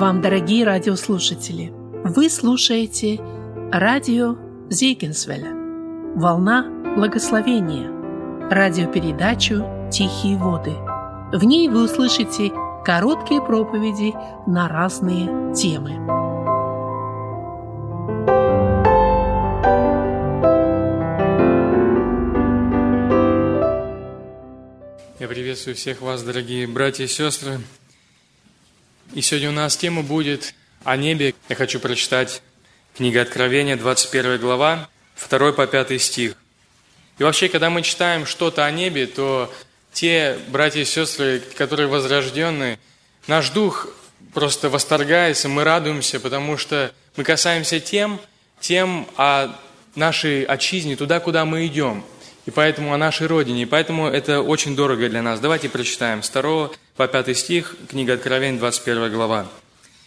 вам, дорогие радиослушатели! Вы слушаете радио Зейгенсвеля «Волна благословения» радиопередачу «Тихие воды». В ней вы услышите короткие проповеди на разные темы. Я приветствую всех вас, дорогие братья и сестры. И сегодня у нас тема будет о небе. Я хочу прочитать книга Откровения, 21 глава, 2 по 5 стих. И вообще, когда мы читаем что-то о небе, то те братья и сестры, которые возрожденные, наш дух просто восторгается, мы радуемся, потому что мы касаемся тем, тем о нашей отчизне, туда, куда мы идем – и поэтому о нашей Родине. И поэтому это очень дорого для нас. Давайте прочитаем. С 2 по 5 стих, книга Откровения, 21 глава.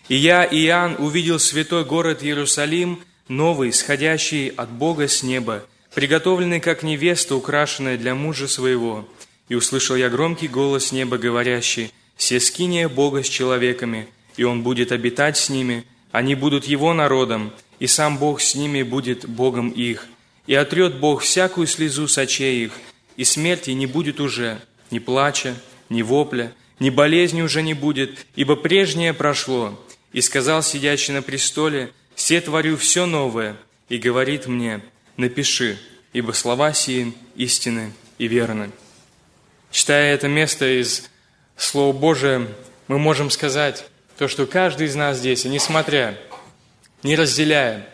«И я, Иоанн, увидел святой город Иерусалим, новый, сходящий от Бога с неба, приготовленный как невеста, украшенная для мужа своего. И услышал я громкий голос неба, говорящий, «Се скиния Бога с человеками, и Он будет обитать с ними, они будут Его народом, и сам Бог с ними будет Богом их. И отрет Бог всякую слезу с очей их, и смерти не будет уже, ни плача, ни вопля, ни болезни уже не будет, ибо прежнее прошло. И сказал сидящий на престоле, «Все творю все новое», и говорит мне, «Напиши, ибо слова сии истины и верны». Читая это место из Слова Божия, мы можем сказать то, что каждый из нас здесь, несмотря, не разделяя,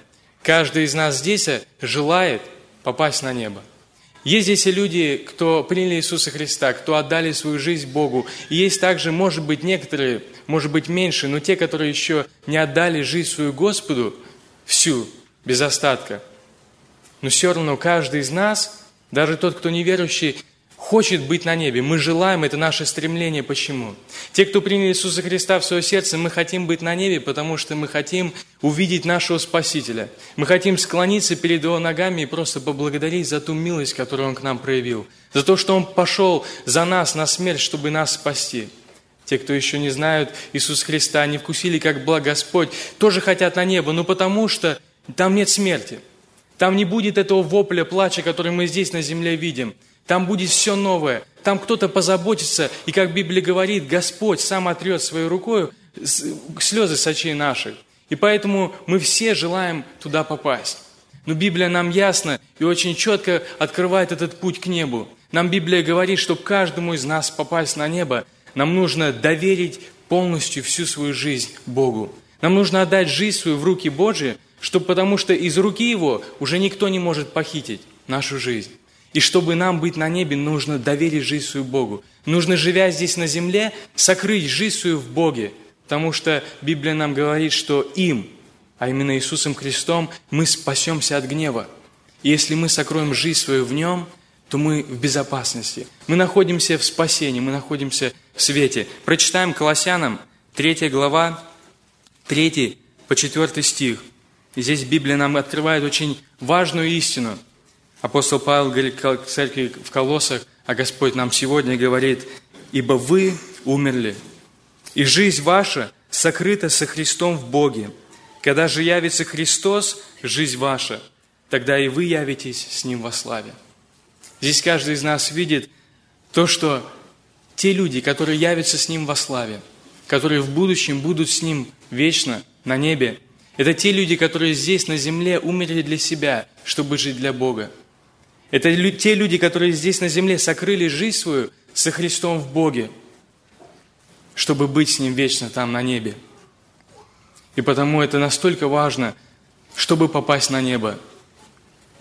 Каждый из нас здесь желает попасть на небо. Есть здесь и люди, кто приняли Иисуса Христа, кто отдали свою жизнь Богу. И есть также, может быть, некоторые, может быть, меньше, но те, которые еще не отдали жизнь свою Господу всю, без остатка. Но все равно каждый из нас, даже тот, кто неверующий, хочет быть на небе. Мы желаем, это наше стремление. Почему? Те, кто приняли Иисуса Христа в свое сердце, мы хотим быть на небе, потому что мы хотим увидеть нашего Спасителя. Мы хотим склониться перед Его ногами и просто поблагодарить за ту милость, которую Он к нам проявил. За то, что Он пошел за нас на смерть, чтобы нас спасти. Те, кто еще не знают Иисуса Христа, не вкусили, как благ Господь, тоже хотят на небо, но потому что там нет смерти. Там не будет этого вопля, плача, который мы здесь на земле видим – там будет все новое. Там кто-то позаботится, и как Библия говорит, Господь сам отрет своей рукой слезы с очей наших. И поэтому мы все желаем туда попасть. Но Библия нам ясно и очень четко открывает этот путь к небу. Нам Библия говорит, что каждому из нас попасть на небо, нам нужно доверить полностью всю свою жизнь Богу. Нам нужно отдать жизнь свою в руки Божьи, чтобы, потому что из руки Его уже никто не может похитить нашу жизнь. И чтобы нам быть на небе, нужно доверить жизнь свою Богу. Нужно, живя здесь на земле, сокрыть жизнь свою в Боге. Потому что Библия нам говорит, что им, а именно Иисусом Христом, мы спасемся от гнева. И если мы сокроем жизнь свою в Нем, то мы в безопасности. Мы находимся в спасении, мы находимся в свете. Прочитаем Колоссянам 3 глава, 3 по 4 стих. И здесь Библия нам открывает очень важную истину – Апостол Павел говорит к церкви в Колоссах, а Господь нам сегодня говорит, «Ибо вы умерли, и жизнь ваша сокрыта со Христом в Боге. Когда же явится Христос, жизнь ваша, тогда и вы явитесь с Ним во славе». Здесь каждый из нас видит то, что те люди, которые явятся с Ним во славе, которые в будущем будут с Ним вечно на небе, это те люди, которые здесь, на земле, умерли для себя, чтобы жить для Бога. Это те люди, которые здесь на земле сокрыли жизнь свою со Христом в Боге, чтобы быть с Ним вечно там на небе. И потому это настолько важно, чтобы попасть на небо.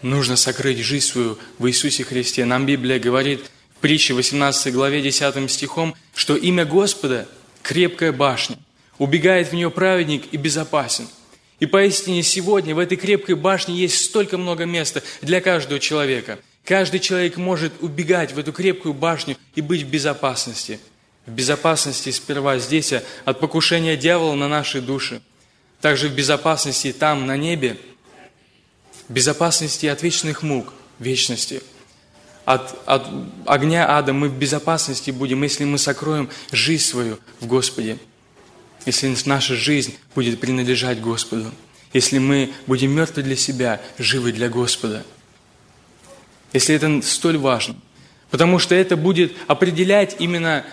Нужно сокрыть жизнь свою в Иисусе Христе. Нам Библия говорит в притче 18 главе 10 стихом, что имя Господа – крепкая башня. Убегает в нее праведник и безопасен. И поистине сегодня в этой крепкой башне есть столько много места для каждого человека. Каждый человек может убегать в эту крепкую башню и быть в безопасности. В безопасности сперва здесь от покушения дьявола на наши души. Также в безопасности там, на небе. В безопасности от вечных мук, вечности. От, от огня ада мы в безопасности будем, если мы сокроем жизнь свою в Господе. Если наша жизнь будет принадлежать Господу, если мы будем мертвы для себя, живы для Господа. Если это столь важно. Потому что это будет определять именно,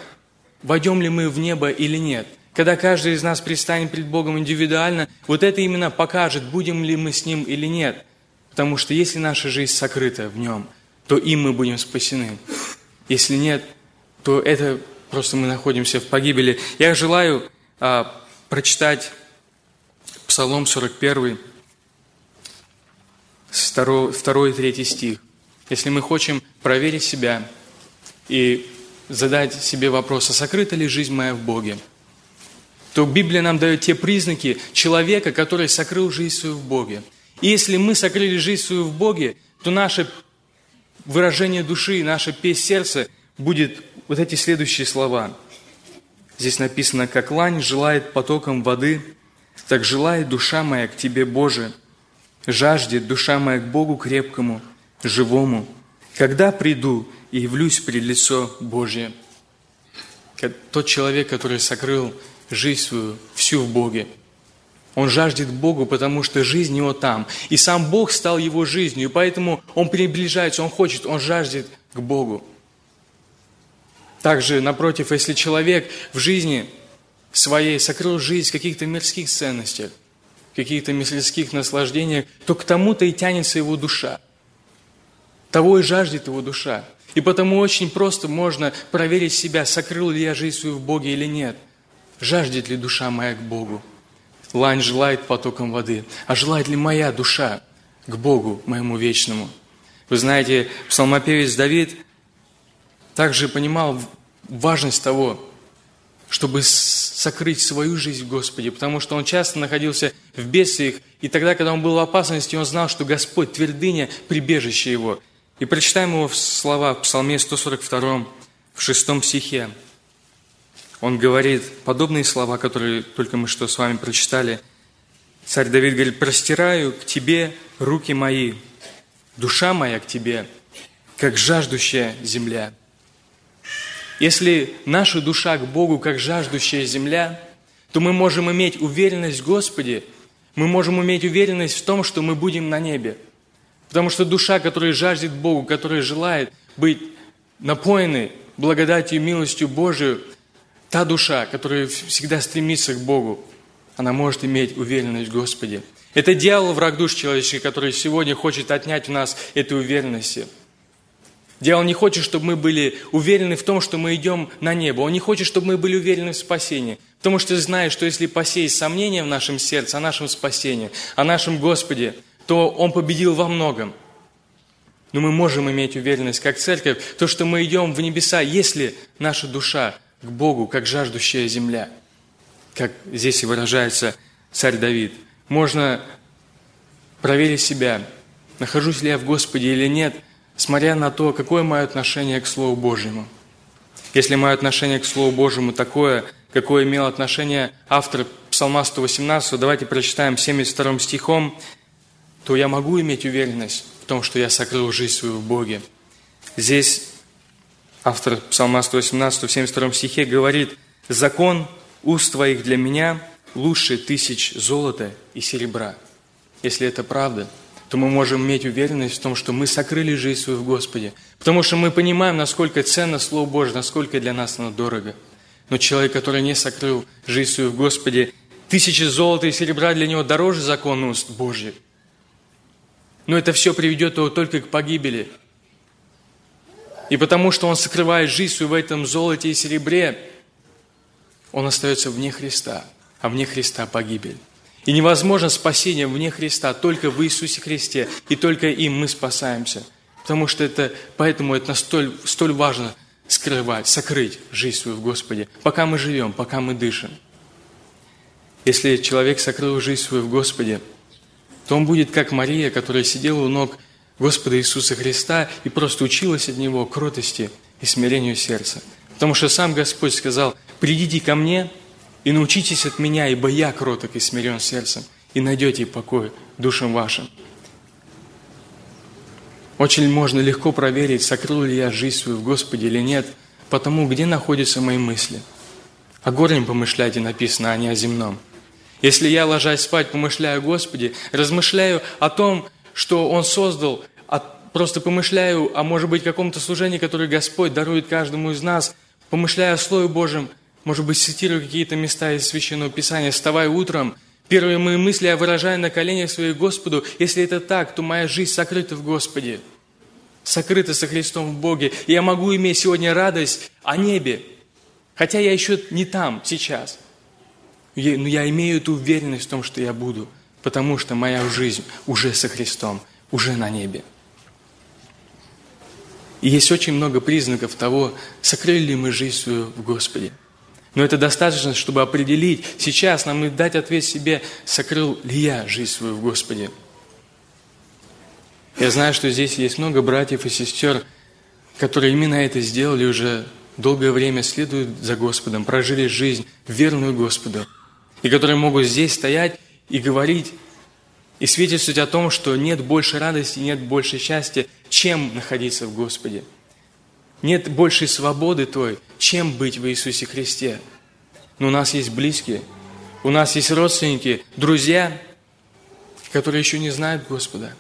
войдем ли мы в небо или нет. Когда каждый из нас предстанет перед Богом индивидуально, вот это именно покажет, будем ли мы с Ним или нет. Потому что если наша жизнь сокрыта в Нем, то им мы будем спасены. Если нет, то это просто мы находимся в погибели. Я желаю а, прочитать Псалом 41, 2 и 3 стих. Если мы хотим проверить себя и задать себе вопрос, а сокрыта ли жизнь моя в Боге, то Библия нам дает те признаки человека, который сокрыл жизнь свою в Боге. И если мы сокрыли жизнь свою в Боге, то наше выражение души, наша песнь сердца будет вот эти следующие слова. Здесь написано, как лань желает потоком воды, так желает душа моя к Тебе, Боже. Жаждет душа моя к Богу крепкому, живому. Когда приду и явлюсь пред лицо Божье. Тот человек, который сокрыл жизнь свою всю в Боге. Он жаждет Богу, потому что жизнь его там. И сам Бог стал его жизнью, и поэтому он приближается, он хочет, он жаждет к Богу. Также, напротив, если человек в жизни своей сокрыл жизнь в каких-то мирских ценностях, каких-то мирских наслаждениях, то к тому-то и тянется его душа. Того и жаждет его душа. И потому очень просто можно проверить себя, сокрыл ли я жизнь свою в Боге или нет. Жаждет ли душа моя к Богу? Лань желает потоком воды. А желает ли моя душа к Богу, моему вечному? Вы знаете, псалмопевец Давид также понимал важность того, чтобы сокрыть свою жизнь в Господе, потому что он часто находился в бедствиях, и тогда, когда он был в опасности, он знал, что Господь твердыня, прибежище его. И прочитаем его слова в Псалме 142, в 6 стихе. Он говорит подобные слова, которые только мы что с вами прочитали. Царь Давид говорит, «Простираю к Тебе руки мои, душа моя к Тебе, как жаждущая земля». Если наша душа к Богу как жаждущая земля, то мы можем иметь уверенность в Господе, мы можем иметь уверенность в том, что мы будем на небе. Потому что душа, которая жаждет Богу, которая желает быть напоенной благодатью и милостью Божию, та душа, которая всегда стремится к Богу, она может иметь уверенность в Господе. Это дьявол, враг душ человеческий, который сегодня хочет отнять у нас эту уверенность. Дьявол не хочет, чтобы мы были уверены в том, что мы идем на небо. Он не хочет, чтобы мы были уверены в спасении. Потому что знает, что если посеять сомнения в нашем сердце о нашем спасении, о нашем Господе, то Он победил во многом. Но мы можем иметь уверенность, как церковь, то, что мы идем в небеса, если наша душа к Богу, как жаждущая земля, как здесь и выражается царь Давид. Можно проверить себя, нахожусь ли я в Господе или нет – смотря на то, какое мое отношение к Слову Божьему. Если мое отношение к Слову Божьему такое, какое имел отношение автор Псалма 118, давайте прочитаем 72 стихом, то я могу иметь уверенность в том, что я сокрыл жизнь свою в Боге. Здесь автор Псалма 118 в 72 стихе говорит, «Закон уст твоих для меня лучше тысяч золота и серебра». Если это правда – то мы можем иметь уверенность в том, что мы сокрыли жизнь свою в Господе. Потому что мы понимаем, насколько ценно Слово Божье, насколько для нас оно дорого. Но человек, который не сокрыл жизнь свою в Господе, тысячи золота и серебра для него дороже закона уст. Но это все приведет его только к погибели. И потому что он сокрывает жизнь свою в этом золоте и серебре, он остается вне Христа, а вне Христа погибель. И невозможно спасение вне Христа, только в Иисусе Христе, и только им мы спасаемся. Потому что это, поэтому это столь, столь важно скрывать, сокрыть жизнь свою в Господе, пока мы живем, пока мы дышим. Если человек сокрыл жизнь свою в Господе, то он будет как Мария, которая сидела у ног Господа Иисуса Христа и просто училась от Него кротости и смирению сердца. Потому что сам Господь сказал, «Придите ко мне, и научитесь от меня, ибо я кроток и смирен сердцем, и найдете покой душам вашим. Очень можно легко проверить, сокрыл ли я жизнь свою в Господе или нет, потому где находятся мои мысли. О горнем помышляйте, написано, а не о земном. Если я, ложась спать, помышляю о Господе, размышляю о том, что Он создал, а просто помышляю о, может быть, каком-то служении, которое Господь дарует каждому из нас, помышляю о Слове Божьем, может быть, цитирую какие-то места из Священного Писания, вставая утром, первые мои мысли я выражаю на коленях своих Господу. Если это так, то моя жизнь сокрыта в Господе, сокрыта со Христом в Боге. И я могу иметь сегодня радость о небе, хотя я еще не там сейчас – но я имею эту уверенность в том, что я буду, потому что моя жизнь уже со Христом, уже на небе. И есть очень много признаков того, сокрыли ли мы жизнь свою в Господе. Но это достаточно, чтобы определить, сейчас нам и дать ответ себе, сокрыл ли я жизнь свою в Господе. Я знаю, что здесь есть много братьев и сестер, которые именно это сделали уже долгое время, следуют за Господом, прожили жизнь верную Господу и которые могут здесь стоять и говорить, и свидетельствовать о том, что нет больше радости, нет больше счастья, чем находиться в Господе. Нет большей свободы той, чем быть в Иисусе Христе. Но у нас есть близкие, у нас есть родственники, друзья, которые еще не знают Господа,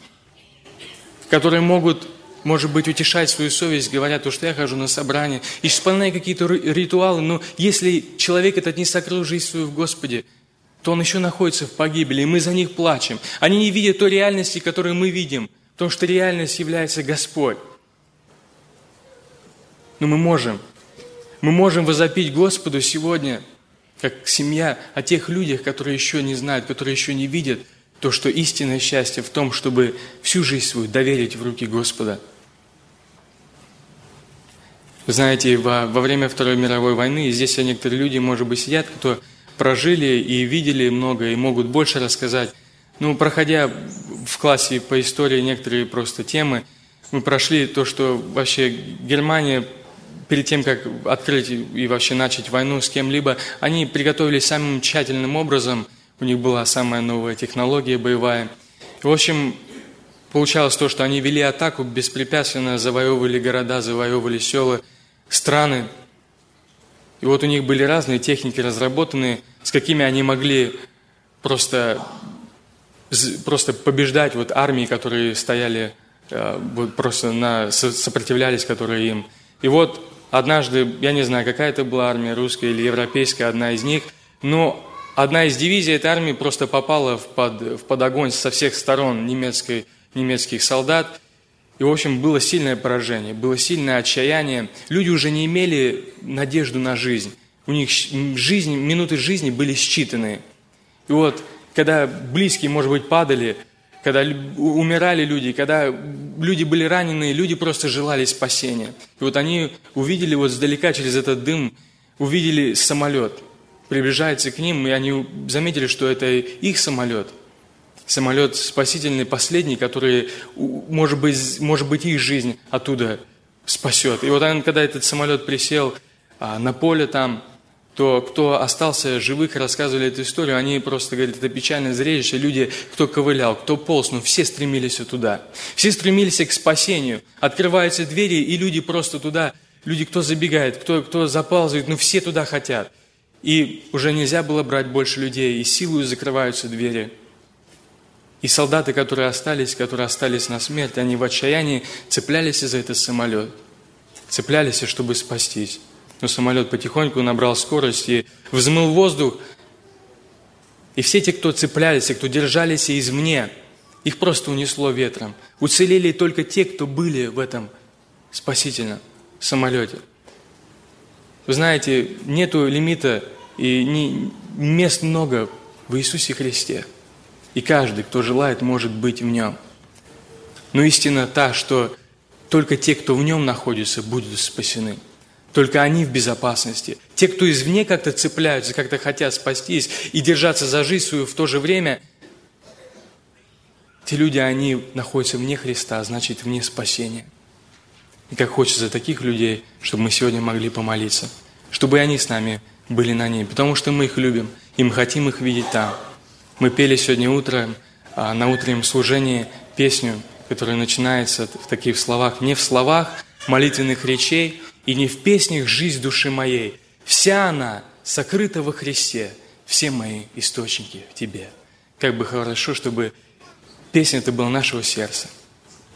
которые могут, может быть, утешать свою совесть, говоря, то, что я хожу на собрание, исполняю какие-то ритуалы, но если человек этот не сокрыл жизнь свою в Господе, то он еще находится в погибели, и мы за них плачем. Они не видят той реальности, которую мы видим, потому что реальность является Господь. Но мы можем, мы можем возопить Господу сегодня, как семья, о тех людях, которые еще не знают, которые еще не видят то, что истинное счастье в том, чтобы всю жизнь свою доверить в руки Господа. Вы знаете, во, во время Второй мировой войны, здесь некоторые люди, может быть, сидят, кто прожили и видели много, и могут больше рассказать. Ну, проходя в классе по истории некоторые просто темы, мы прошли то, что вообще Германия перед тем, как открыть и вообще начать войну с кем-либо, они приготовились самым тщательным образом. У них была самая новая технология боевая. В общем, получалось то, что они вели атаку беспрепятственно, завоевывали города, завоевывали села, страны. И вот у них были разные техники разработанные, с какими они могли просто, просто побеждать вот армии, которые стояли, э, вот просто на, сопротивлялись, которые им. И вот однажды, я не знаю, какая это была армия, русская или европейская, одна из них, но одна из дивизий этой армии просто попала в под, в под огонь со всех сторон немецкой, немецких солдат – и, в общем, было сильное поражение, было сильное отчаяние. Люди уже не имели надежду на жизнь. У них жизнь, минуты жизни были считаны. И вот, когда близкие, может быть, падали, когда умирали люди, когда люди были ранены, люди просто желали спасения. И вот они увидели вот сдалека через этот дым, увидели самолет, приближается к ним, и они заметили, что это их самолет – самолет спасительный, последний, который, может быть, может быть, их жизнь оттуда спасет. И вот когда этот самолет присел а, на поле там, то кто остался живых, рассказывали эту историю, они просто говорят, это печальное зрелище. Люди, кто ковылял, кто полз, ну все стремились туда. Все стремились к спасению. Открываются двери, и люди просто туда, люди, кто забегает, кто, кто заползает, ну все туда хотят. И уже нельзя было брать больше людей, и силою закрываются двери. И солдаты, которые остались, которые остались на смерть, они в отчаянии цеплялись за этот самолет. Цеплялись, чтобы спастись. Но самолет потихоньку набрал скорость и взмыл воздух. И все те, кто цеплялись, и кто держались извне, их просто унесло ветром. Уцелели только те, кто были в этом спасительном самолете. Вы знаете, нету лимита и не, мест много в Иисусе Христе – и каждый, кто желает, может быть в нем. Но истина та, что только те, кто в нем находится, будут спасены. Только они в безопасности. Те, кто извне как-то цепляются, как-то хотят спастись и держаться за жизнь свою в то же время, те люди, они находятся вне Христа, значит, вне спасения. И как хочется таких людей, чтобы мы сегодня могли помолиться, чтобы и они с нами были на ней, потому что мы их любим, и мы хотим их видеть там. Мы пели сегодня утром а, на утреннем служении песню, которая начинается в таких словах. «Не в словах молитвенных речей и не в песнях жизнь души моей. Вся она сокрыто во Христе, все мои источники в Тебе. Как бы хорошо, чтобы песня это была нашего сердца,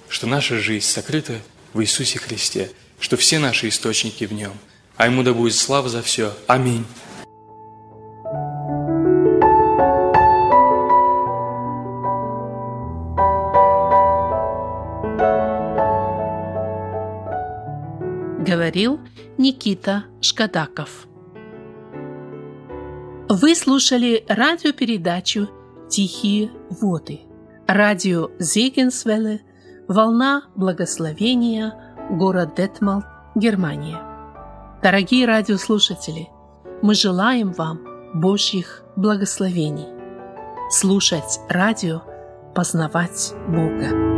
что наша жизнь сокрыта в Иисусе Христе, что все наши источники в Нем. А Ему да будет слава за все. Аминь. Никита Шкадаков. Вы слушали радиопередачу «Тихие воды». Радио Зегенсвелле, «Волна благословения», город Детмалт, Германия. Дорогие радиослушатели, мы желаем вам Божьих благословений. Слушать радио, познавать Бога.